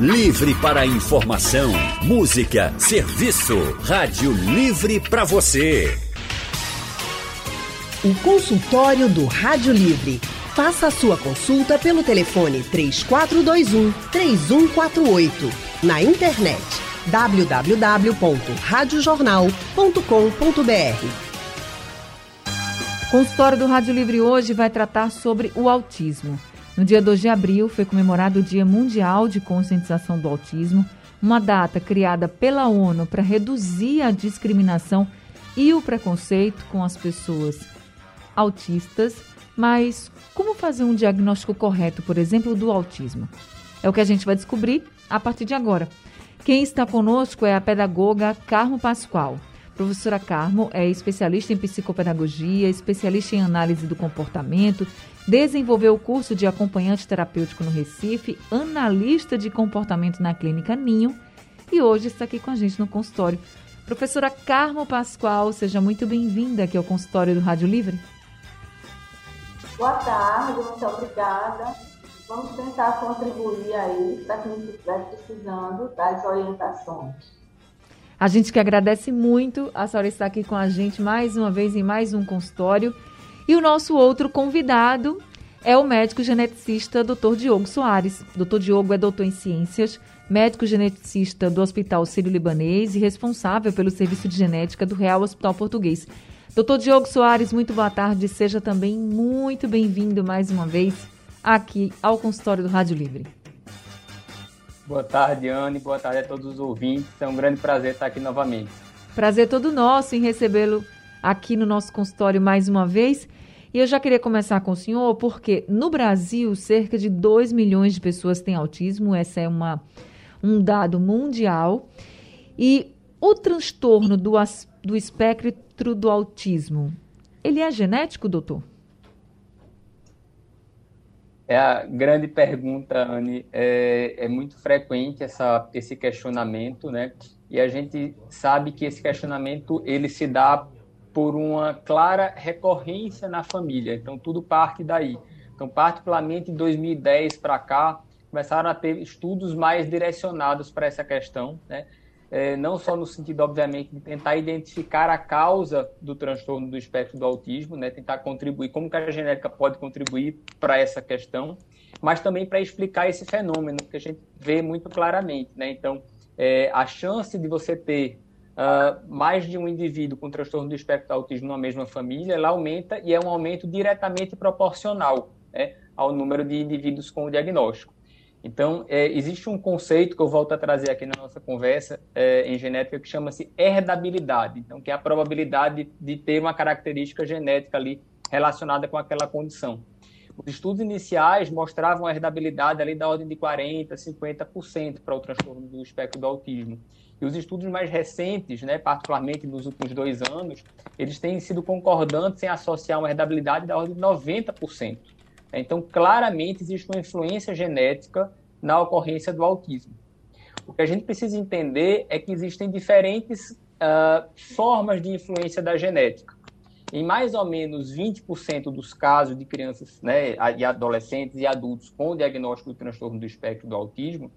Livre para informação, música, serviço. Rádio Livre para você. O consultório do Rádio Livre. Faça a sua consulta pelo telefone 3421 3148. Na internet www.radiojornal.com.br. O consultório do Rádio Livre hoje vai tratar sobre o autismo. No dia 2 de abril foi comemorado o Dia Mundial de Conscientização do Autismo, uma data criada pela ONU para reduzir a discriminação e o preconceito com as pessoas autistas. Mas como fazer um diagnóstico correto, por exemplo, do autismo? É o que a gente vai descobrir a partir de agora. Quem está conosco é a pedagoga Carmo Pascoal. Professora Carmo é especialista em psicopedagogia, especialista em análise do comportamento, desenvolveu o curso de acompanhante terapêutico no Recife, analista de comportamento na clínica Ninho e hoje está aqui com a gente no consultório. Professora Carmo Pascoal, seja muito bem-vinda aqui ao consultório do Rádio Livre. Boa tarde, muito obrigada. Vamos tentar contribuir aí para quem estiver precisando das orientações. A gente que agradece muito a senhora estar aqui com a gente mais uma vez em mais um consultório. E o nosso outro convidado é o médico geneticista Dr. Diogo Soares. Dr. Diogo é doutor em ciências, médico geneticista do Hospital Sírio-Libanês e responsável pelo serviço de genética do Real Hospital Português. Doutor Diogo Soares, muito boa tarde. Seja também muito bem-vindo mais uma vez aqui ao consultório do Rádio Livre. Boa tarde, Anne. Boa tarde a todos os ouvintes. É um grande prazer estar aqui novamente. Prazer todo nosso em recebê-lo aqui no nosso consultório mais uma vez. E eu já queria começar com o senhor, porque no Brasil, cerca de 2 milhões de pessoas têm autismo. Essa é uma, um dado mundial. E o transtorno do, do espectro do autismo, ele é genético, doutor? É a grande pergunta, Anne. É, é, muito frequente essa, esse questionamento, né? E a gente sabe que esse questionamento ele se dá por uma clara recorrência na família. Então tudo parte daí. Então, particularmente em 2010 para cá, começaram a ter estudos mais direcionados para essa questão, né? É, não só no sentido, obviamente, de tentar identificar a causa do transtorno do espectro do autismo, né, tentar contribuir, como que a genética pode contribuir para essa questão, mas também para explicar esse fenômeno que a gente vê muito claramente. Né? Então, é, a chance de você ter uh, mais de um indivíduo com transtorno do espectro do autismo numa mesma família, ela aumenta e é um aumento diretamente proporcional né, ao número de indivíduos com o diagnóstico. Então, é, existe um conceito que eu volto a trazer aqui na nossa conversa é, em genética que chama-se herdabilidade, então, que é a probabilidade de ter uma característica genética ali relacionada com aquela condição. Os estudos iniciais mostravam a herdabilidade ali da ordem de 40%, 50% para o transtorno do espectro do autismo. E os estudos mais recentes, né, particularmente nos últimos dois anos, eles têm sido concordantes em associar uma herdabilidade da ordem de 90%. Então, claramente existe uma influência genética na ocorrência do autismo. O que a gente precisa entender é que existem diferentes uh, formas de influência da genética. Em mais ou menos 20% dos casos de crianças né, e adolescentes e adultos com diagnóstico do transtorno do espectro do autismo,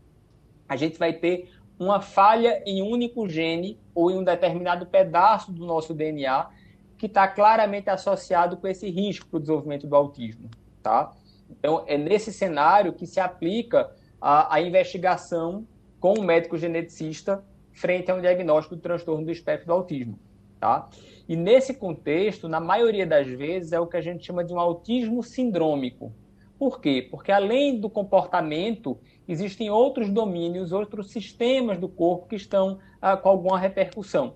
a gente vai ter uma falha em um único gene ou em um determinado pedaço do nosso DNA que está claramente associado com esse risco para o desenvolvimento do autismo. Tá? Então, é nesse cenário que se aplica a, a investigação com o médico geneticista frente a um diagnóstico do transtorno do espectro do autismo. Tá? E nesse contexto, na maioria das vezes, é o que a gente chama de um autismo sindrômico. Por quê? Porque além do comportamento, existem outros domínios, outros sistemas do corpo que estão ah, com alguma repercussão.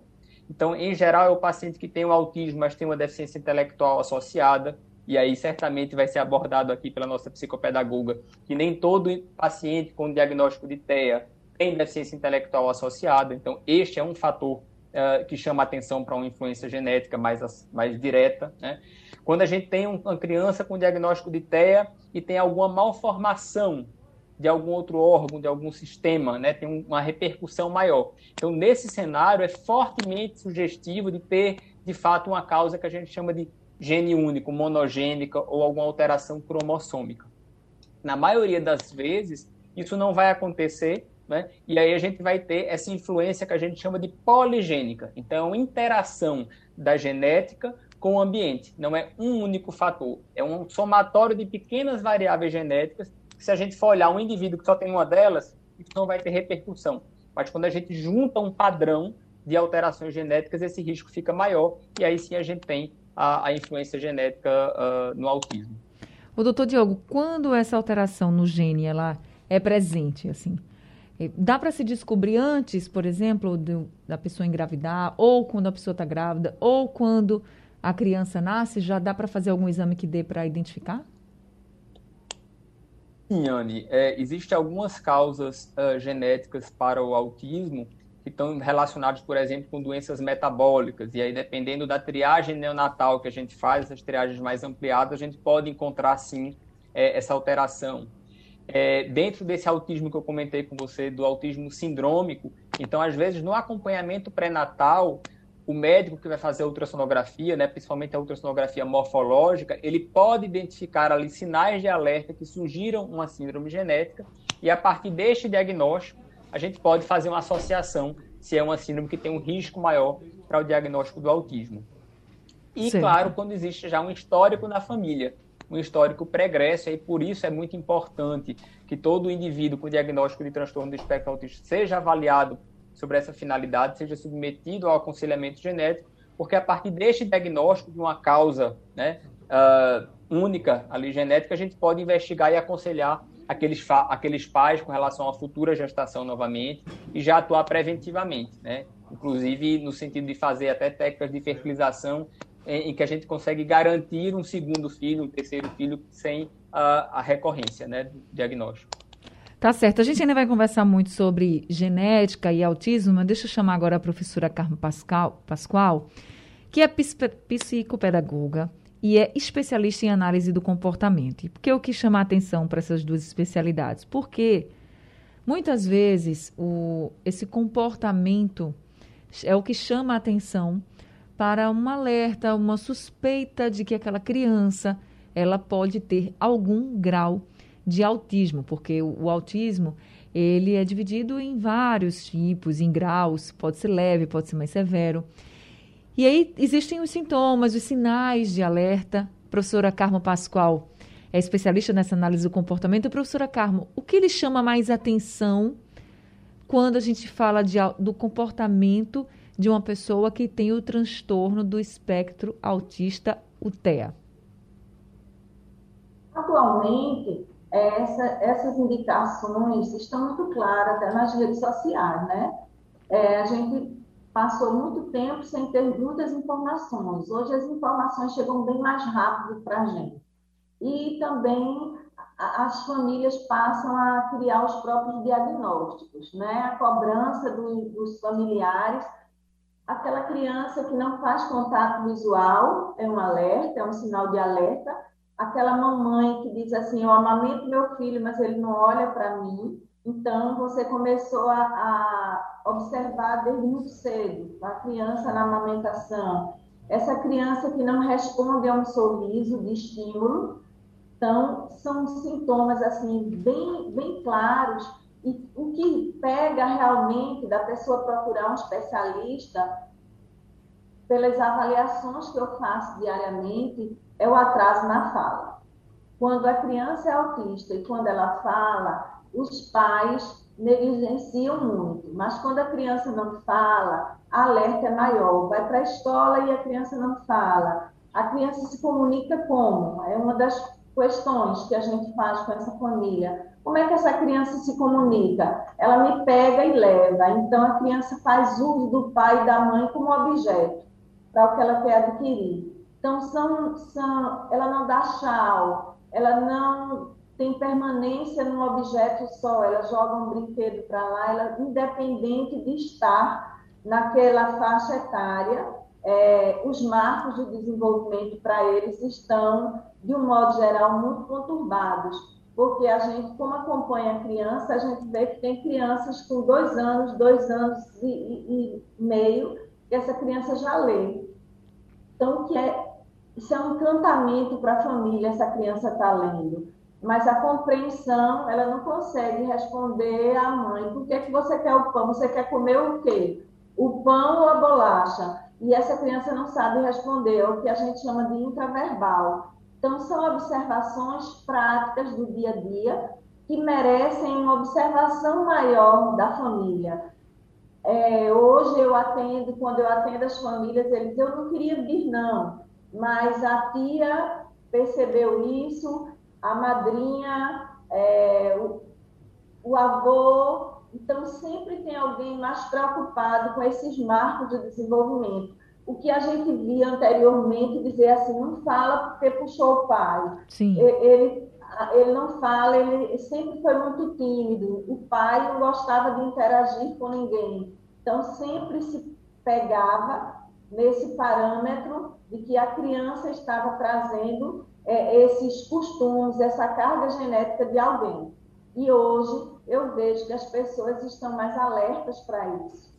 Então, em geral, é o paciente que tem o autismo, mas tem uma deficiência intelectual associada, e aí certamente vai ser abordado aqui pela nossa psicopedagoga, que nem todo paciente com diagnóstico de TEA tem deficiência intelectual associada, então este é um fator uh, que chama atenção para uma influência genética mais, mais direta. Né? Quando a gente tem uma criança com diagnóstico de TEA e tem alguma malformação de algum outro órgão, de algum sistema, né, tem uma repercussão maior. Então, nesse cenário, é fortemente sugestivo de ter, de fato, uma causa que a gente chama de gene único, monogênica ou alguma alteração cromossômica. Na maioria das vezes, isso não vai acontecer né? E aí a gente vai ter essa influência que a gente chama de poligênica. Então, interação da genética com o ambiente. Não é um único fator, é um somatório de pequenas variáveis genéticas. Se a gente for olhar um indivíduo que só tem uma delas, isso não vai ter repercussão. Mas quando a gente junta um padrão de alterações genéticas, esse risco fica maior e aí sim a gente tem a, a influência genética uh, no autismo. O doutor Diogo, quando essa alteração no gene ela é presente, assim, Dá para se descobrir antes, por exemplo, do, da pessoa engravidar, ou quando a pessoa está grávida, ou quando a criança nasce? Já dá para fazer algum exame que dê para identificar? Sim, Anne. É, Existem algumas causas uh, genéticas para o autismo que estão relacionados, por exemplo, com doenças metabólicas. E aí, dependendo da triagem neonatal que a gente faz, essas triagens mais ampliadas, a gente pode encontrar, sim, é, essa alteração é, dentro desse autismo que eu comentei com você, do autismo sindrômico, então, às vezes, no acompanhamento pré-natal, o médico que vai fazer a ultrassonografia, né, principalmente a ultrassonografia morfológica, ele pode identificar ali sinais de alerta que surgiram uma síndrome genética, e a partir deste diagnóstico, a gente pode fazer uma associação se é uma síndrome que tem um risco maior para o diagnóstico do autismo. E, Sim. claro, quando existe já um histórico na família um histórico pregresso, e por isso é muito importante que todo indivíduo com diagnóstico de transtorno do espectro autista seja avaliado sobre essa finalidade, seja submetido ao aconselhamento genético, porque a partir deste diagnóstico de uma causa né, uh, única ali genética, a gente pode investigar e aconselhar aqueles, aqueles pais com relação à futura gestação novamente e já atuar preventivamente, né? inclusive no sentido de fazer até técnicas de fertilização em, que a gente consegue garantir um segundo filho, um terceiro filho, sem a, a recorrência né, do diagnóstico. Tá certo. A gente ainda vai conversar muito sobre genética e autismo, mas deixa eu chamar agora a professora Carmo Pascal, Pascoal, que é psicopedagoga e é especialista em análise do comportamento. E por que eu quis chamar a atenção para essas duas especialidades? Porque muitas vezes o, esse comportamento é o que chama a atenção para um alerta, uma suspeita de que aquela criança ela pode ter algum grau de autismo, porque o, o autismo ele é dividido em vários tipos, em graus, pode ser leve, pode ser mais severo. E aí existem os sintomas, os sinais de alerta. A professora Carmo Pascoal é especialista nessa análise do comportamento. professora Carmo, o que lhe chama mais atenção quando a gente fala de, do comportamento de uma pessoa que tem o transtorno do espectro autista, o TEA? Atualmente, essa, essas indicações estão muito claras até nas redes sociais, né? É, a gente passou muito tempo sem ter muitas informações. Hoje as informações chegam bem mais rápido para a gente. E também as famílias passam a criar os próprios diagnósticos, né? A cobrança do, dos familiares Aquela criança que não faz contato visual é um alerta, é um sinal de alerta. Aquela mamãe que diz assim: Eu amamento meu filho, mas ele não olha para mim. Então, você começou a, a, observar desde muito cedo a criança na amamentação. Essa criança que não responde a um sorriso de estímulo. Então, são sintomas assim bem, bem claros e o que pega realmente da pessoa procurar um especialista, pelas avaliações que eu faço diariamente, é o atraso na fala. Quando a criança é autista e quando ela fala, os pais negligenciam muito, mas quando a criança não fala, a alerta é maior. Vai para a escola e a criança não fala. A criança se comunica como? É uma das questões que a gente faz com essa família. Como é que essa criança se comunica? Ela me pega e leva. Então, a criança faz uso do pai e da mãe como objeto para o que ela quer adquirir. Então, são, são, ela não dá tchau, ela não tem permanência num objeto só, ela joga um brinquedo para lá, ela, independente de estar naquela faixa etária, é, os marcos de desenvolvimento para eles estão, de um modo geral, muito conturbados. Porque a gente, como acompanha a criança, a gente vê que tem crianças com dois anos, dois anos e, e, e meio, e essa criança já lê. Então, que é, isso é um encantamento para a família, essa criança está lendo. mas a compreensão, ela não consegue responder à mãe, por que, que você quer o pão? Você quer comer o quê? O pão ou a bolacha? E essa criança não sabe responder, é o que a gente chama de intraverbal. Então, são observações práticas do dia a dia que merecem uma observação maior da família. É, hoje eu atendo, quando eu atendo as famílias, eles, eu não queria vir não, mas a tia percebeu isso, a madrinha, é, o, o avô, então sempre tem alguém mais preocupado com esses marcos de desenvolvimento. O que a gente via anteriormente dizer assim, não fala porque puxou o pai. Sim. Ele, ele não fala, ele sempre foi muito tímido. O pai não gostava de interagir com ninguém. Então, sempre se pegava nesse parâmetro de que a criança estava trazendo é, esses costumes, essa carga genética de alguém. E hoje eu vejo que as pessoas estão mais alertas para isso.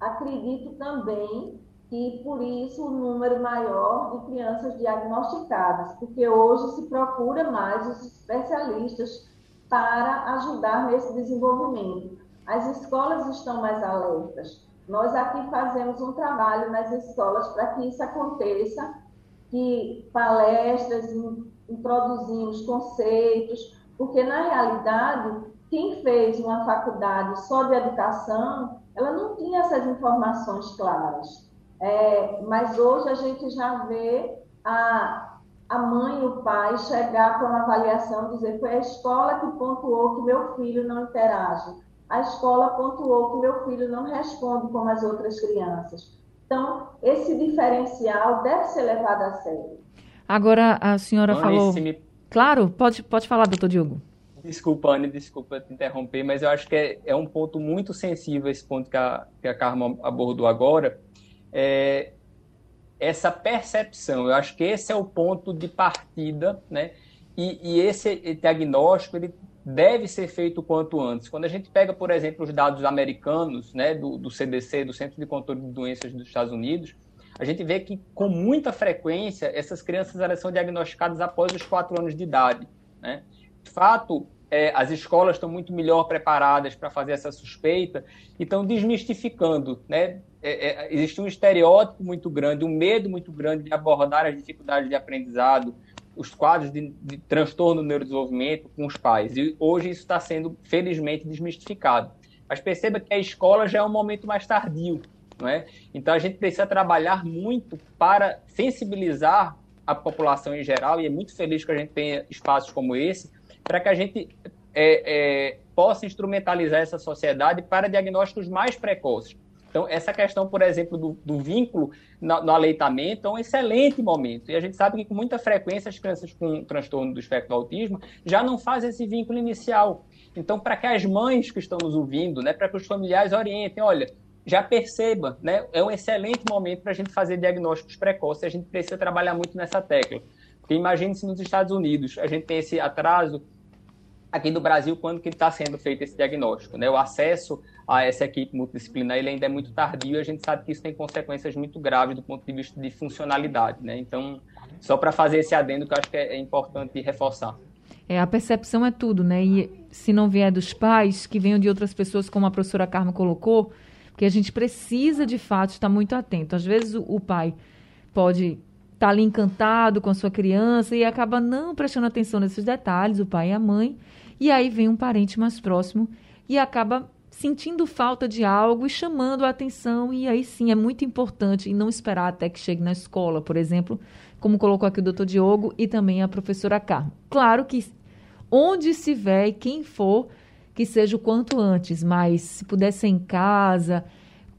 Acredito também que por isso o número maior de crianças diagnosticadas, porque hoje se procura mais os especialistas para ajudar nesse desenvolvimento. As escolas estão mais alertas. Nós aqui fazemos um trabalho nas escolas para que isso aconteça, que palestras introduzimos conceitos, porque na realidade quem fez uma faculdade só de educação, ela não tinha essas informações claras. É, mas hoje a gente já vê a, a mãe e o pai chegar para uma avaliação, dizer foi a escola que pontuou que meu filho não interage, a escola pontuou que meu filho não responde como as outras crianças. Então, esse diferencial deve ser levado a sério. Agora, a senhora falou... Me... Claro, pode, pode falar, doutor Diogo. Desculpa, Anne, desculpa te interromper, mas eu acho que é, é um ponto muito sensível esse ponto que a, que a Carma abordou agora, é, essa percepção. Eu acho que esse é o ponto de partida, né? E, e esse diagnóstico ele deve ser feito o quanto antes. Quando a gente pega, por exemplo, os dados americanos, né, do, do CDC, do Centro de Controle de Doenças dos Estados Unidos, a gente vê que com muita frequência essas crianças elas são diagnosticadas após os quatro anos de idade. Né? De fato, é, as escolas estão muito melhor preparadas para fazer essa suspeita e estão desmistificando. Né? É, é, existe um estereótipo muito grande, um medo muito grande de abordar as dificuldades de aprendizado, os quadros de, de transtorno do neurodesenvolvimento com os pais. E hoje isso está sendo, felizmente, desmistificado. Mas perceba que a escola já é um momento mais tardio. Não é? Então a gente precisa trabalhar muito para sensibilizar a população em geral, e é muito feliz que a gente tenha espaços como esse, para que a gente é, é, possa instrumentalizar essa sociedade para diagnósticos mais precoces. Então, essa questão, por exemplo, do, do vínculo no, no, aleitamento é um excelente momento. E a gente sabe que, com muita frequência, as crianças com transtorno do espectro do autismo já não fazem esse vínculo inicial. Então, para que as mães que estão nos ouvindo, né, para que os familiares orientem, olha, já perceba, né, é um excelente momento para a gente fazer diagnósticos precoces. A gente precisa trabalhar muito nessa tecla. Porque imagine se nos Estados Unidos a gente tem esse atraso aqui no Brasil quando que está sendo feito esse diagnóstico, né? O acesso a essa equipe multidisciplinar ele ainda é muito tardio e a gente sabe que isso tem consequências muito graves do ponto de vista de funcionalidade, né? Então, só para fazer esse adendo que eu acho que é, é importante reforçar. É, a percepção é tudo, né? E se não vier dos pais, que venham de outras pessoas, como a professora Carmo colocou, porque a gente precisa, de fato, estar muito atento. Às vezes o, o pai pode estar tá ali encantado com a sua criança e acaba não prestando atenção nesses detalhes, o pai e a mãe, e aí vem um parente mais próximo e acaba sentindo falta de algo e chamando a atenção. E aí sim é muito importante e não esperar até que chegue na escola, por exemplo, como colocou aqui o doutor Diogo e também a professora Carmo. Claro que onde estiver e quem for, que seja o quanto antes, mas se puder ser em casa,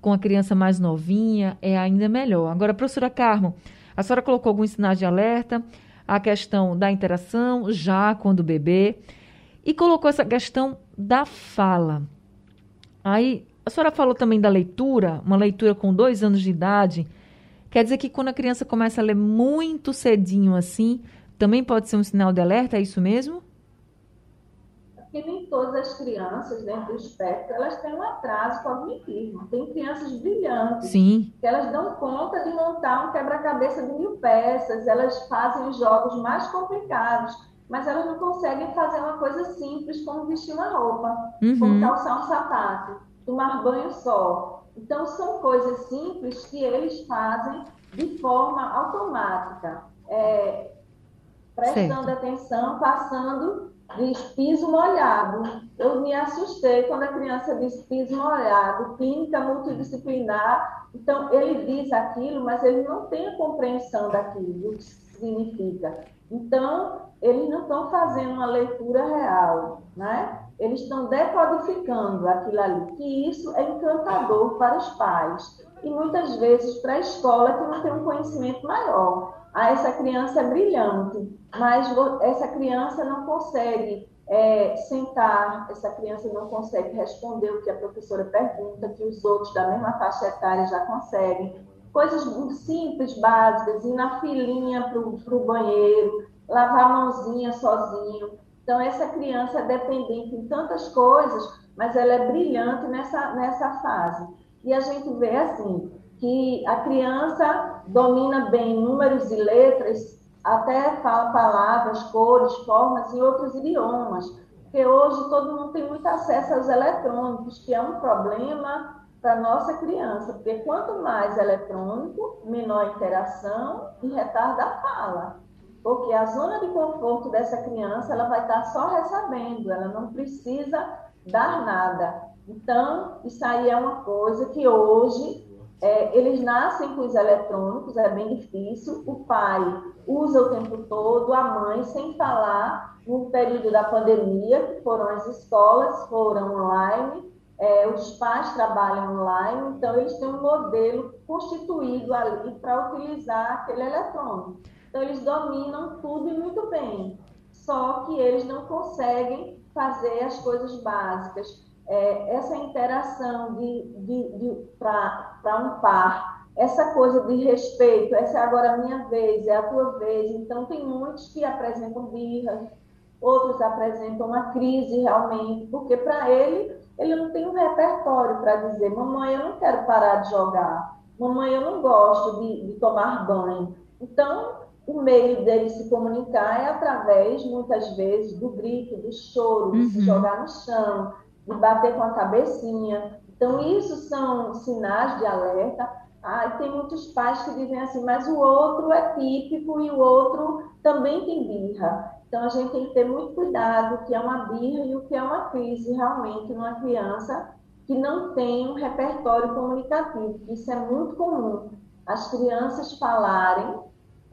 com a criança mais novinha, é ainda melhor. Agora, professora Carmo, a senhora colocou alguns sinais de alerta, a questão da interação já quando o bebê e colocou essa questão da fala. Aí, a senhora falou também da leitura, uma leitura com dois anos de idade. Quer dizer que quando a criança começa a ler muito cedinho assim, também pode ser um sinal de alerta, é isso mesmo? Porque nem todas as crianças dentro do espectro, elas têm um atraso cognitivo. Tem crianças brilhantes, Sim. que elas dão conta de montar um quebra-cabeça de mil peças, elas fazem os jogos mais complicados mas elas não conseguem fazer uma coisa simples como vestir uma roupa, uhum. como calçar um sapato, tomar banho só. Então, são coisas simples que eles fazem de forma automática, é, prestando certo. atenção, passando diz piso molhado. Eu me assustei quando a criança diz piso molhado, clínica multidisciplinar. Então, ele diz aquilo, mas ele não tem a compreensão daquilo, significa. Então, eles não estão fazendo uma leitura real, né? Eles estão decodificando aquilo ali, que isso é encantador para os pais e muitas vezes para a escola que não tem um conhecimento maior. Ah, essa criança é brilhante, mas essa criança não consegue é, sentar, essa criança não consegue responder o que a professora pergunta, que os outros da mesma faixa etária já conseguem. Coisas simples, básicas, ir na filinha para o banheiro, lavar a mãozinha sozinho. Então, essa criança é dependente em tantas coisas, mas ela é brilhante nessa, nessa fase. E a gente vê assim, que a criança domina bem números e letras, até fala palavras, cores, formas em outros idiomas. Porque hoje todo mundo tem muito acesso aos eletrônicos, que é um problema para nossa criança, porque quanto mais eletrônico, menor interação e retarda a fala. Porque a zona de conforto dessa criança, ela vai estar só recebendo, ela não precisa dar nada. Então, isso aí é uma coisa que hoje é, eles nascem com os eletrônicos, é bem difícil. O pai usa o tempo todo, a mãe, sem falar, no período da pandemia, que foram as escolas, foram online, é, os pais trabalham online, então eles têm um modelo constituído ali para utilizar aquele eletrônico. Então, eles dominam tudo e muito bem, só que eles não conseguem fazer as coisas básicas é, essa interação de, de, de para um par, essa coisa de respeito, essa é agora a minha vez, é a tua vez. Então, tem muitos que apresentam birra, outros apresentam uma crise realmente, porque para ele, ele não tem um repertório para dizer: mamãe, eu não quero parar de jogar, mamãe, eu não gosto de, de tomar banho. Então, o meio dele se comunicar é através, muitas vezes, do grito, do choro, de uhum. se jogar no chão, de bater com a cabecinha. Então, isso são sinais de alerta. Ah, e tem muitos pais que dizem assim, mas o outro é típico e o outro também tem birra. Então, a gente tem que ter muito cuidado o que é uma birra e o que é uma crise realmente numa criança que não tem um repertório comunicativo. Isso é muito comum. As crianças falarem,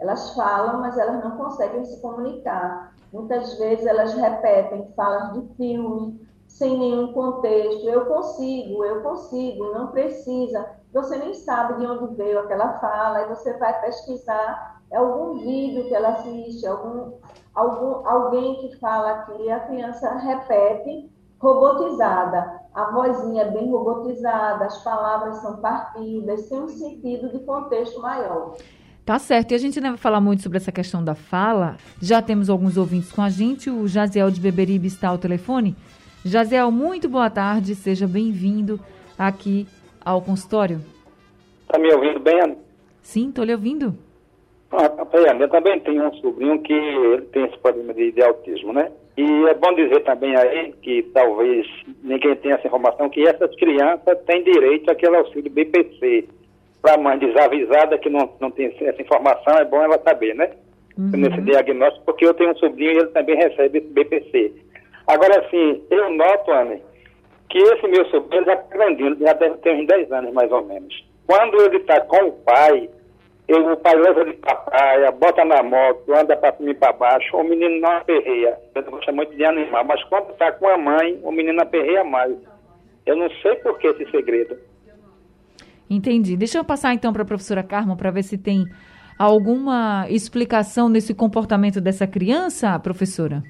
elas falam, mas elas não conseguem se comunicar. Muitas vezes elas repetem falas de filme, sem nenhum contexto. Eu consigo, eu consigo, não precisa. Você nem sabe de onde veio aquela fala, e você vai pesquisar é algum vídeo que ela assiste, algum, algum, alguém que fala aqui, a criança repete robotizada. A vozinha é bem robotizada, as palavras são partidas, sem um sentido de contexto maior. Tá certo. E a gente não vai falar muito sobre essa questão da fala. Já temos alguns ouvintes com a gente. O Jaziel de Beberibe está ao telefone. Jaziel, muito boa tarde, seja bem-vindo aqui ao consultório. Está me ouvindo bem, Ana? Sim, estou lhe ouvindo. Ah, eu também tenho um sobrinho que ele tem esse problema de, de, autismo, né? E é bom dizer também aí que talvez ninguém tenha essa informação, que essas crianças têm direito àquele auxílio BPC. Para a mãe desavisada que não, não tem essa informação, é bom ela saber, né? Uhum. Nesse diagnóstico, porque eu tenho um sobrinho e ele também recebe esse BPC. Agora, sim, eu noto, Ana, que esse meu sobrinho já está grandinho, já deve ter uns 10 anos mais ou menos. Quando ele está com o pai, ele, o pai leva ele para a praia, bota na moto, anda para cima e para baixo, o menino não aperreia. Eu gosto muito de animar, mas quando está com a mãe, o menino aperreia mais. Eu não sei por que esse segredo. Entendi. Deixa eu passar então para a professora Carmo para ver se tem alguma explicação nesse comportamento dessa criança, professora.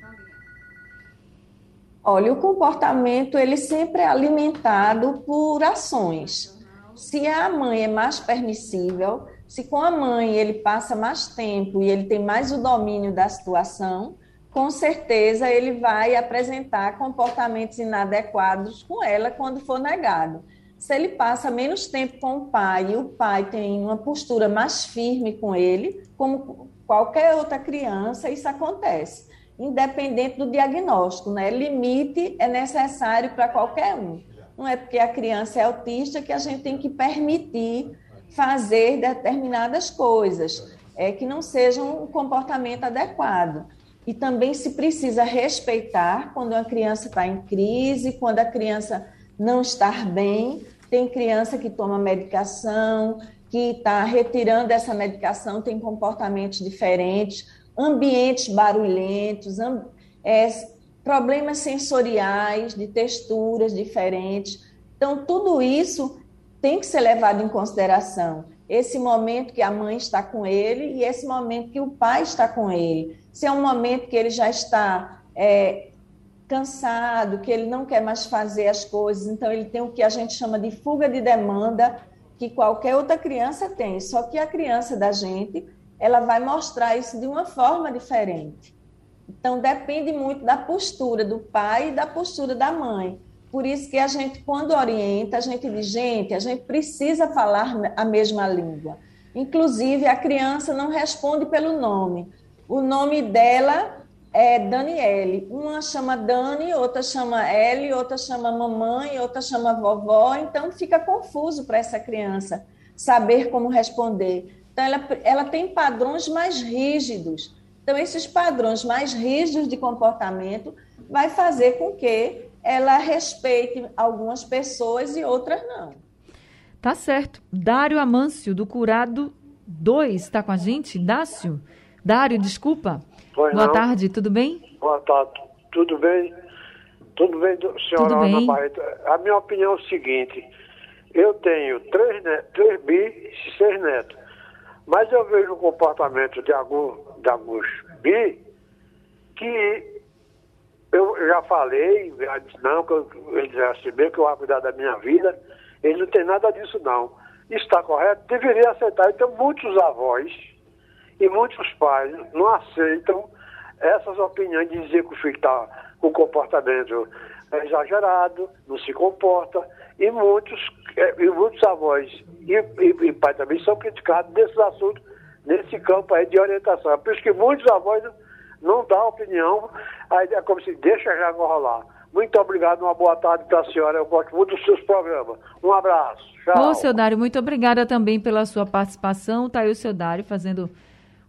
Olha, o comportamento ele sempre é alimentado por ações. Se a mãe é mais permissível, se com a mãe ele passa mais tempo e ele tem mais o domínio da situação, com certeza ele vai apresentar comportamentos inadequados com ela quando for negado. Se ele passa menos tempo com o pai e o pai tem uma postura mais firme com ele, como qualquer outra criança, isso acontece. independente do diagnóstico, né? Limite é necessário para qualquer um. Não é porque a criança é autista que a gente tem que permitir fazer determinadas coisas, é que não sejam um comportamento adequado. E também se precisa respeitar quando a criança está em crise, quando a criança não está bem. Tem criança que toma medicação, que está retirando essa medicação, tem comportamentos diferentes, ambientes barulhentos, é, problemas sensoriais, de texturas diferentes. Então, tudo isso tem que ser levado em consideração. Esse momento que a mãe está com ele e esse momento que o pai está com ele. Se é um momento que ele já está é, cansado, que ele não quer mais fazer as coisas, então ele tem o que a gente chama de fuga de demanda, que qualquer outra criança tem. Só que a criança da gente, ela vai mostrar isso de uma forma diferente. Então depende muito da postura do pai e da postura da mãe. Por isso que a gente, quando orienta, a gente diz, gente, a gente precisa falar a mesma língua. Inclusive, a criança não responde pelo nome. O nome dela é Daniele. Uma chama Dani, outra chama Ellie, outra chama mamãe, outra chama vovó. Então, fica confuso para essa criança saber como responder. Então, ela, ela tem padrões mais rígidos. Então, esses padrões mais rígidos de comportamento vai fazer com que ela respeite algumas pessoas e outras não. Tá certo. Dário Amâncio, do Curado 2, está com a gente? Dácio? Dário, desculpa. Pois Boa não. tarde, tudo bem? Boa tarde. Tudo bem? Tudo bem, senhora Tudo bem. Ana Barreto? A minha opinião é o seguinte. Eu tenho três, netos, três bi e seis netos. Mas eu vejo o comportamento de alguns, de alguns bi que eu já falei, já disse, não, que eu, eles já receberam que eu vou cuidar da minha vida. Eles não têm nada disso, não. Está correto? Deveria aceitar. Então, muitos avós e muitos pais não aceitam essas opiniões de dizer que o filho está com comportamento exagerado, não se comporta, e muitos, eh, e muitos avós e, e, e pais também são criticados nesses assuntos, nesse campo aí de orientação. É por isso que muitos avós não dão opinião, aí é como se deixa já rolar. Muito obrigado, uma boa tarde para a senhora. Eu gosto muito dos seus programas. Um abraço. Tchau. Ô, seu Dário, muito obrigada também pela sua participação. Tá aí o seu Dário fazendo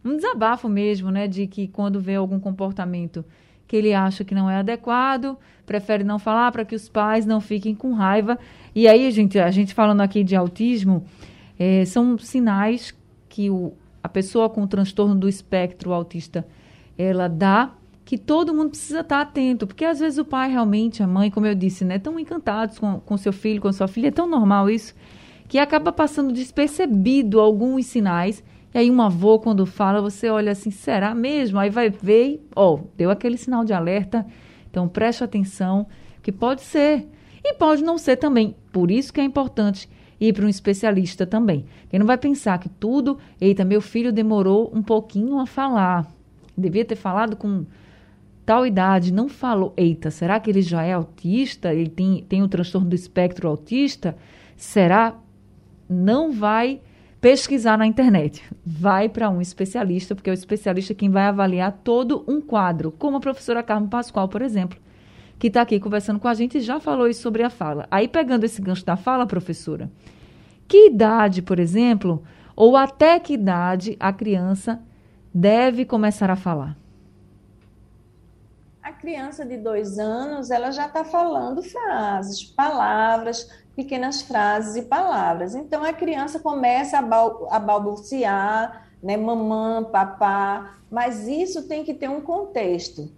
um desabafo mesmo, né? De que quando vê algum comportamento que ele acha que não é adequado, prefere não falar para que os pais não fiquem com raiva. E aí, gente, a gente falando aqui de autismo, eh, são sinais que o, a pessoa com transtorno do espectro autista ela dá que todo mundo precisa estar atento, porque às vezes o pai realmente, a mãe, como eu disse, né, tão encantados com, com seu filho, com sua filha, é tão normal isso, que acaba passando despercebido alguns sinais, e aí um avô, quando fala, você olha assim, será mesmo? Aí vai ver e, ó, deu aquele sinal de alerta, então preste atenção, que pode ser, e pode não ser também, por isso que é importante ir para um especialista também, quem não vai pensar que tudo, eita, meu filho demorou um pouquinho a falar, devia ter falado com tal idade, não falou, eita, será que ele já é autista? Ele tem, tem o transtorno do espectro autista? Será? Não vai pesquisar na internet. Vai para um especialista, porque é o especialista quem vai avaliar todo um quadro, como a professora Carmen Pascoal, por exemplo, que está aqui conversando com a gente e já falou isso sobre a fala. Aí, pegando esse gancho da fala, professora, que idade, por exemplo, ou até que idade a criança deve começar a falar? A criança de dois anos, ela já está falando frases, palavras, pequenas frases e palavras. Então, a criança começa a, bal a balbuciar, né, mamã, papá, mas isso tem que ter um contexto.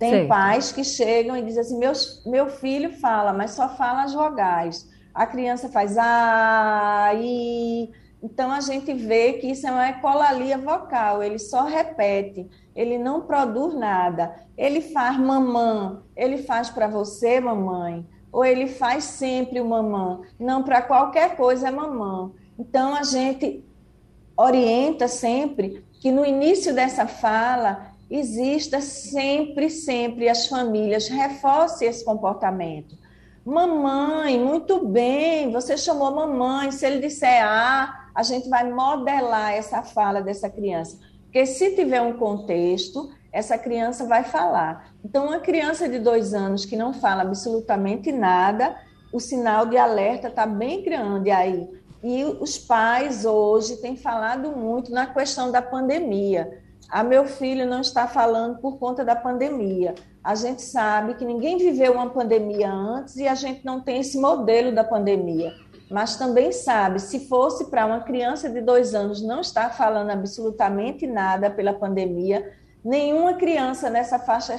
Tem certo. pais que chegam e dizem assim, meu, meu filho fala, mas só fala as vogais. A criança faz ah, i. Então, a gente vê que isso é uma ecolalia vocal, ele só repete ele não produz nada. Ele faz mamã, ele faz para você, mamãe, ou ele faz sempre o mamã. Não, para qualquer coisa é mamã. Então a gente orienta sempre que no início dessa fala exista sempre, sempre as famílias reforcem esse comportamento. Mamãe, muito bem, você chamou mamãe. Se ele disser ah, a gente vai modelar essa fala dessa criança. Porque se tiver um contexto, essa criança vai falar. Então, uma criança de dois anos que não fala absolutamente nada, o sinal de alerta está bem grande aí. E os pais hoje têm falado muito na questão da pandemia. A meu filho não está falando por conta da pandemia. A gente sabe que ninguém viveu uma pandemia antes e a gente não tem esse modelo da pandemia. Mas também sabe, se fosse para uma criança de dois anos não estar falando absolutamente nada pela pandemia, nenhuma criança nessa faixa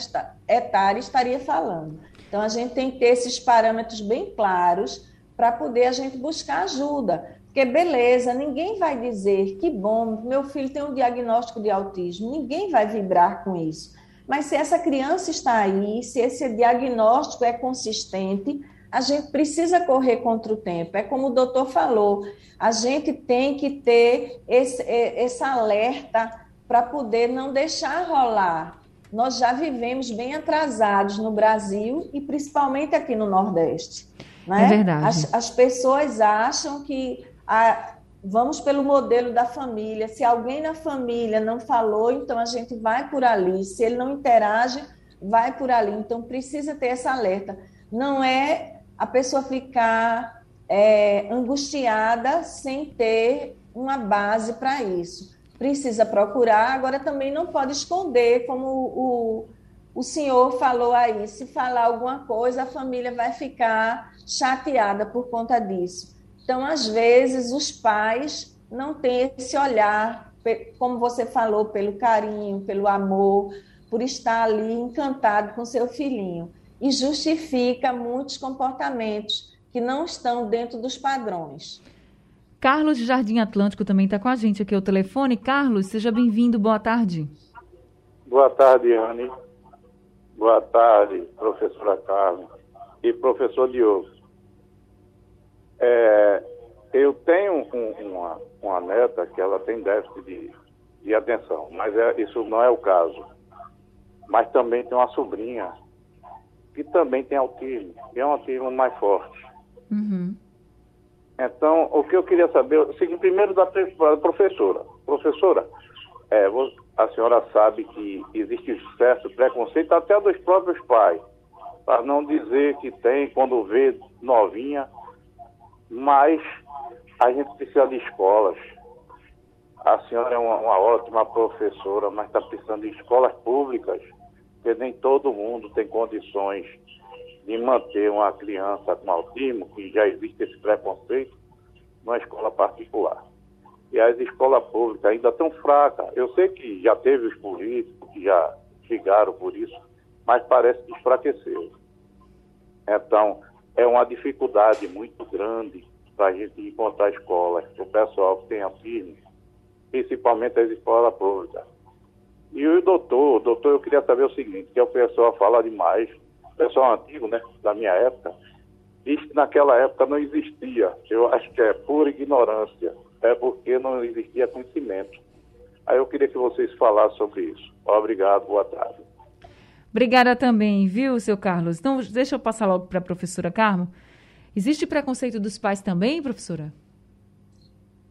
etária estaria falando. Então, a gente tem que ter esses parâmetros bem claros para poder a gente buscar ajuda. Porque, beleza, ninguém vai dizer que bom, meu filho tem um diagnóstico de autismo, ninguém vai vibrar com isso. Mas se essa criança está aí, se esse diagnóstico é consistente, a gente precisa correr contra o tempo. É como o doutor falou, a gente tem que ter esse, esse alerta para poder não deixar rolar. Nós já vivemos bem atrasados no Brasil e principalmente aqui no Nordeste. Né? É verdade. As, as pessoas acham que a, vamos pelo modelo da família. Se alguém na família não falou, então a gente vai por ali. Se ele não interage, vai por ali. Então precisa ter essa alerta. Não é a pessoa ficar é, angustiada sem ter uma base para isso. Precisa procurar, agora também não pode esconder, como o, o senhor falou aí, se falar alguma coisa, a família vai ficar chateada por conta disso. Então, às vezes, os pais não têm esse olhar, como você falou, pelo carinho, pelo amor, por estar ali encantado com seu filhinho. E justifica muitos comportamentos que não estão dentro dos padrões. Carlos de Jardim Atlântico também está com a gente aqui ao telefone. Carlos, seja bem-vindo, boa tarde. Boa tarde, Anne. Boa tarde, professora Carla e professor Diogo. É, eu tenho um, uma, uma neta que ela tem déficit de, de atenção, mas é, isso não é o caso. Mas também tem uma sobrinha que também tem autismo, e é um autismo mais forte. Uhum. Então, o que eu queria saber, seguinte, primeiro da professora. Professora, é, a senhora sabe que existe certo preconceito até dos próprios pais, para não dizer que tem quando vê novinha mas a gente precisa de escolas. A senhora é uma, uma ótima professora, mas está precisando de escolas públicas, porque nem todo mundo tem condições de manter uma criança com autismo, que já existe esse preconceito, numa escola particular. E as escolas públicas ainda estão fracas. Eu sei que já teve os políticos que já brigaram por isso, mas parece que enfraqueceu. Então, é uma dificuldade muito grande para a gente encontrar escolas o pessoal que tem autismo, principalmente as escolas públicas. E o doutor, doutor, eu queria saber o seguinte, que o pessoal fala demais, o pessoal antigo, né, da minha época, diz que naquela época não existia. Eu acho que é pura ignorância, é porque não existia conhecimento. Aí eu queria que vocês falassem sobre isso. Obrigado, boa tarde. Obrigada também, viu, seu Carlos? Então, deixa eu passar logo para a professora Carmo. Existe preconceito dos pais também, professora?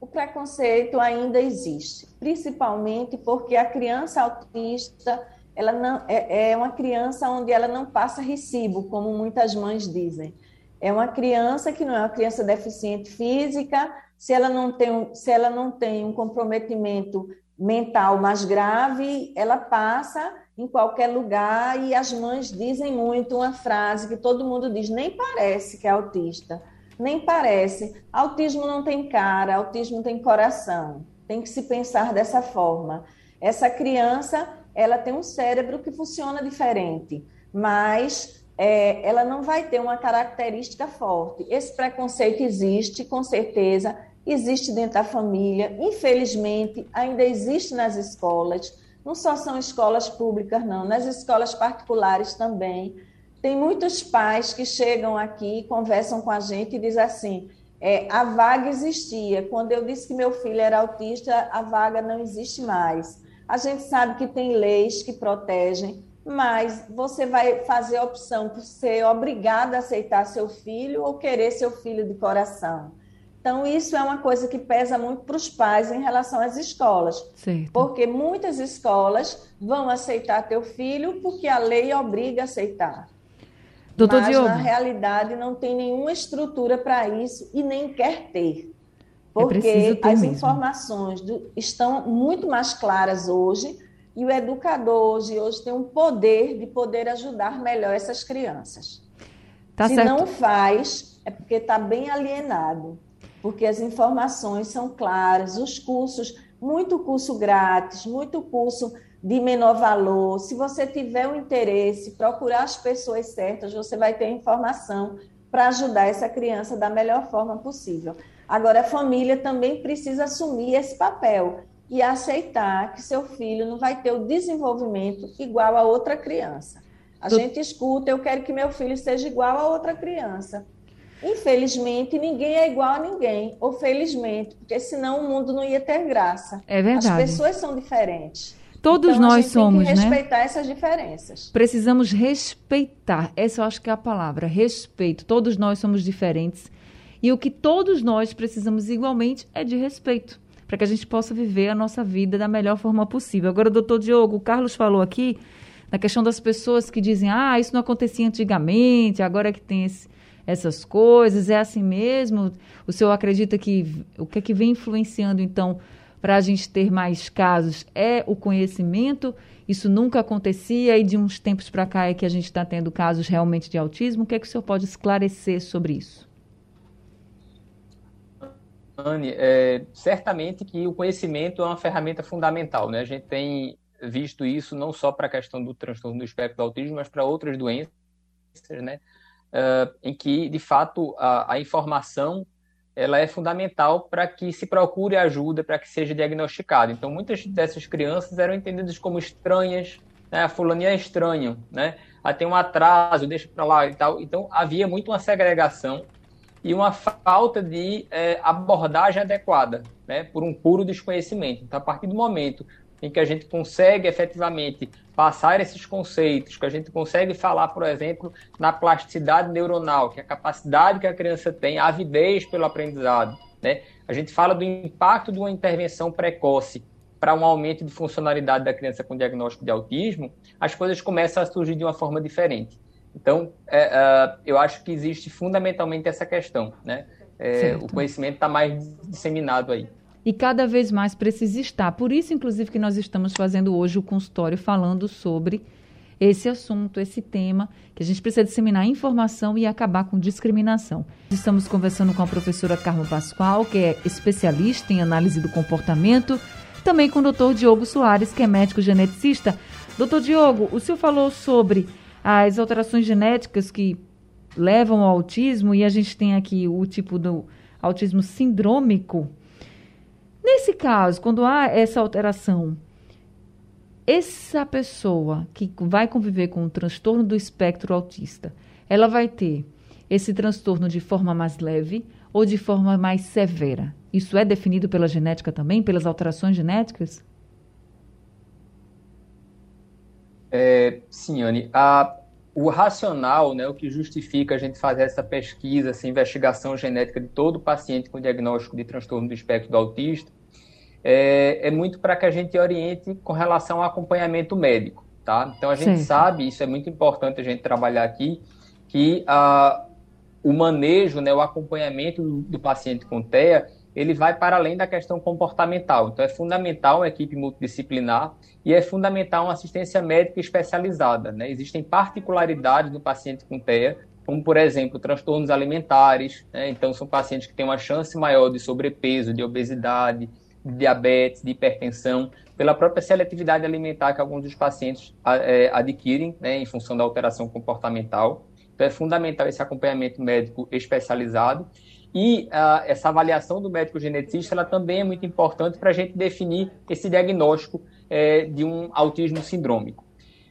O preconceito ainda existe, principalmente porque a criança autista ela não é, é uma criança onde ela não passa recibo, como muitas mães dizem. É uma criança que não é uma criança deficiente física, se ela não tem, se ela não tem um comprometimento mental mais grave, ela passa em qualquer lugar e as mães dizem muito uma frase que todo mundo diz, nem parece que é autista, nem parece. Autismo não tem cara, autismo tem coração. Tem que se pensar dessa forma. Essa criança, ela tem um cérebro que funciona diferente, mas é, ela não vai ter uma característica forte. Esse preconceito existe, com certeza, existe dentro da família, infelizmente, ainda existe nas escolas. Não só são escolas públicas, não, nas escolas particulares também. Tem muitos pais que chegam aqui, conversam com a gente e dizem assim: é, a vaga existia. Quando eu disse que meu filho era autista, a vaga não existe mais. A gente sabe que tem leis que protegem, mas você vai fazer a opção por ser obrigado a aceitar seu filho ou querer seu filho de coração. Então, isso é uma coisa que pesa muito para os pais em relação às escolas. Certo. Porque muitas escolas vão aceitar teu filho porque a lei obriga a aceitar. Doutor Mas, Diogo. na realidade, não tem nenhuma estrutura para isso e nem quer ter. É Porque ter as mesmo. informações do- estão muito mais claras hoje e o educador hoje, hoje tem um poder de poder ajudar melhor essas crianças. Tá Se certo. não faz, é porque está bem alienado. Porque as informações são claras, os cursos, muito curso grátis, muito curso de menor valor. Se você tiver o interesse, procurar as pessoas certas, você vai ter informação para ajudar essa criança da melhor forma possível. Agora, a família também precisa assumir esse papel e aceitar que seu filho não vai ter o desenvolvimento igual a outra criança. A Do- gente escuta, eu quero que meu filho seja igual a outra criança. Infelizmente, ninguém é igual a ninguém, ou felizmente, porque senão o mundo não ia ter graça. É As verdade. pessoas são diferentes. Todos Então, a nós gente somos, tem que né? respeitar essas diferenças. Precisamos respeitar. Essa eu acho que é a palavra, respeito. Todos nós somos diferentes. E o que todos nós precisamos igualmente é de respeito, para que a gente possa viver a nossa vida da melhor forma possível. Agora, doutor Diogo, o Carlos falou aqui na questão das pessoas que dizem: ah, isso não acontecia antigamente, agora é que tem esse- essas coisas, é assim mesmo. O senhor acredita que o que é que vem influenciando, então, para a gente ter mais casos é o conhecimento? Isso nunca acontecia e de uns tempos para cá é que a gente está tendo casos realmente de autismo. O que é que o senhor pode esclarecer sobre isso? Anne, é, certamente que o conhecimento é uma ferramenta fundamental, né? A gente tem visto isso não só para a questão do transtorno do espectro do autismo, mas para outras doenças, né? Ah, em que, de fato, a, a informação ela é fundamental para que se procure ajuda, para que seja diagnosticado. Então, muitas dessas crianças eram entendidas como estranhas, né? A fulaninha é estranho, né? Ah, tem um atraso, deixa para lá e tal. Então, havia muito uma segregação e uma falta de eh, abordagem adequada, né, por um puro desconhecimento. Então, a partir do momento em que a gente consegue efetivamente passar esses conceitos, que a gente consegue falar, por exemplo, na plasticidade neuronal, que é a capacidade que a criança tem, a avidez pelo aprendizado, né, a gente fala do impacto de uma intervenção precoce para um aumento de funcionalidade da criança com diagnóstico de autismo, as coisas começam a surgir de uma forma diferente. Então, é, é, eu acho que existe fundamentalmente essa questão, né? É, o conhecimento está mais disseminado aí. E cada vez mais precisa estar. Por isso, inclusive, que nós estamos fazendo hoje o consultório falando sobre esse assunto, esse tema, que a gente precisa disseminar informação e acabar com discriminação. Estamos conversando com a professora Carmo Pascoal, que é especialista em análise do comportamento, também com o doutor Diogo Soares, que é médico geneticista. Doutor Diogo, o senhor falou sobre as alterações genéticas que levam ao autismo, e a gente tem aqui o tipo do autismo sindrômico. Nesse caso, quando há essa alteração, essa pessoa que vai conviver com o transtorno do espectro autista, ela vai ter esse transtorno de forma mais leve ou de forma mais severa? Isso é definido pela genética também, pelas alterações genéticas? É, sim, Anne, o racional, né, o que justifica a gente fazer essa pesquisa, essa investigação genética de todo paciente com diagnóstico de transtorno do espectro do autista, é, é muito para que a gente oriente com relação ao acompanhamento médico, tá? Então a gente Certo. sabe, isso é muito importante a gente trabalhar aqui, que a, o manejo, né, o acompanhamento do, do paciente com TEA, ele vai para além da questão comportamental. Então é fundamental uma equipe multidisciplinar e é fundamental uma assistência médica especializada. Né? Existem particularidades do paciente com TEA, como, por exemplo, transtornos alimentares. Né? Então, são pacientes que têm uma chance maior de sobrepeso, de obesidade, de diabetes, de hipertensão, pela própria seletividade alimentar que alguns dos pacientes é, adquirem né, em função da alteração comportamental. Então, é fundamental esse acompanhamento médico especializado. E ah, essa avaliação do médico geneticista ela também é muito importante para a gente definir esse diagnóstico eh, de um autismo sindrômico.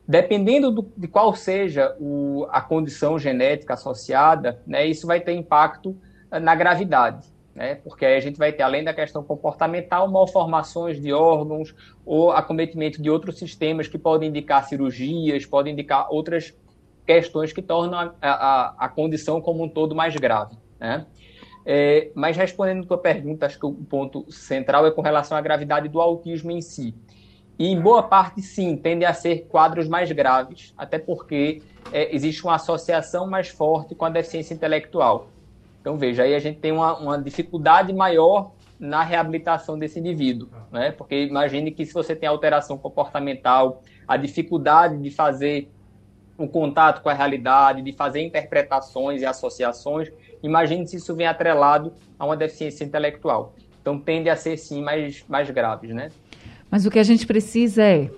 Dependendo do- de qual seja o- a condição genética associada, né, isso vai ter impacto ah, na gravidade, né, porque aí a gente vai ter, além da questão comportamental, malformações de órgãos ou acometimento de outros sistemas que podem indicar cirurgias, podem indicar outras questões que tornam a, a, a condição como um todo mais grave. Né? É, mas respondendo a tua pergunta, acho que o ponto central é com relação à gravidade do autismo em si. E em boa parte, sim, tende a ser quadros mais graves, até porque é, existe uma associação mais forte com a deficiência intelectual. Então, veja, aí a gente tem uma, uma dificuldade maior na reabilitação desse indivíduo, né? Porque imagine que se você tem alteração comportamental, a dificuldade de fazer o contato com a realidade, de fazer interpretações e associações, imagine se isso vem atrelado a uma deficiência intelectual. Então, tende a ser, sim, mais, mais graves, né? Mas o que a gente precisa é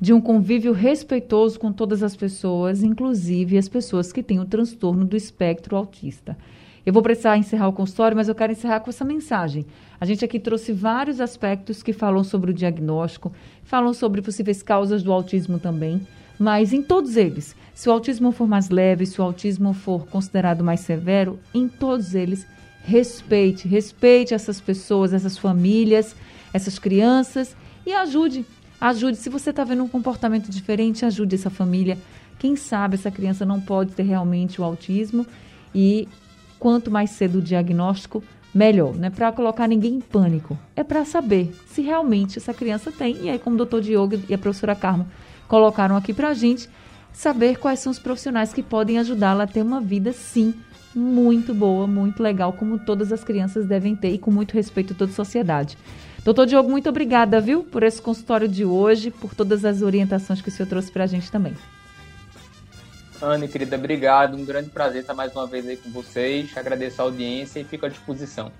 de um convívio respeitoso com todas as pessoas, inclusive as pessoas que têm o transtorno do espectro autista. Eu vou precisar encerrar o consultório, mas eu quero encerrar com essa mensagem. A gente aqui trouxe vários aspectos que falam sobre o diagnóstico, falam sobre possíveis causas do autismo também, mas em todos eles, se o autismo for mais leve, se o autismo for considerado mais severo, em todos eles, respeite, respeite essas pessoas, essas famílias, essas crianças e ajude. Ajude. Se você está vendo um comportamento diferente, ajude essa família. Quem sabe essa criança não pode ter realmente o autismo e quanto mais cedo o diagnóstico, melhor. Não é para colocar ninguém em pânico. É para saber se realmente essa criança tem. E aí, como o doutor Diogo e a professora Carmo colocaram aqui para a gente, saber quais são os profissionais que podem ajudá-la a ter uma vida, sim, muito boa, muito legal, como todas as crianças devem ter e com muito respeito a toda a sociedade. Doutor Diogo, muito obrigada, viu, por esse consultório de hoje, por todas as orientações que o senhor trouxe para a gente também. Anne, querida, obrigado. Um grande prazer estar mais uma vez aí com vocês. Agradeço a audiência e fico à disposição.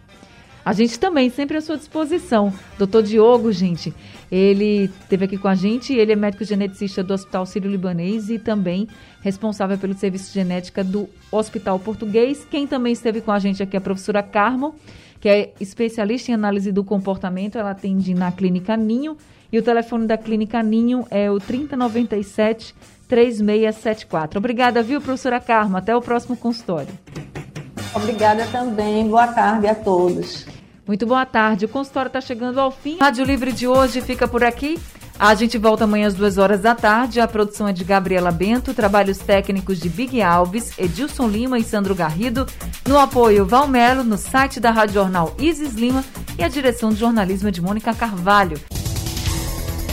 A gente também, sempre à sua disposição. Doutor Diogo, gente, ele esteve aqui com a gente, ele é médico geneticista do Hospital Sírio-Libanês e também responsável pelo serviço de genética do Hospital Português. Quem também esteve com a gente aqui é a professora Carmo que é especialista em análise do comportamento. Ela atende na Clínica Ninho e o telefone da Clínica Ninho é o 3097 3674. Obrigada, viu, professora Carmo? Até o próximo consultório. Obrigada também. Boa tarde a todos. Muito boa tarde. O consultório está chegando ao fim. Rádio Livre de hoje fica por aqui. A gente volta amanhã às duas horas da tarde. A produção é de Gabriela Bento, trabalhos técnicos de Big Alves, Edilson Lima e Sandro Garrido. No apoio, Valmelo, no site da Rádio Jornal Isis Lima e a direção de jornalismo é de Mônica Carvalho.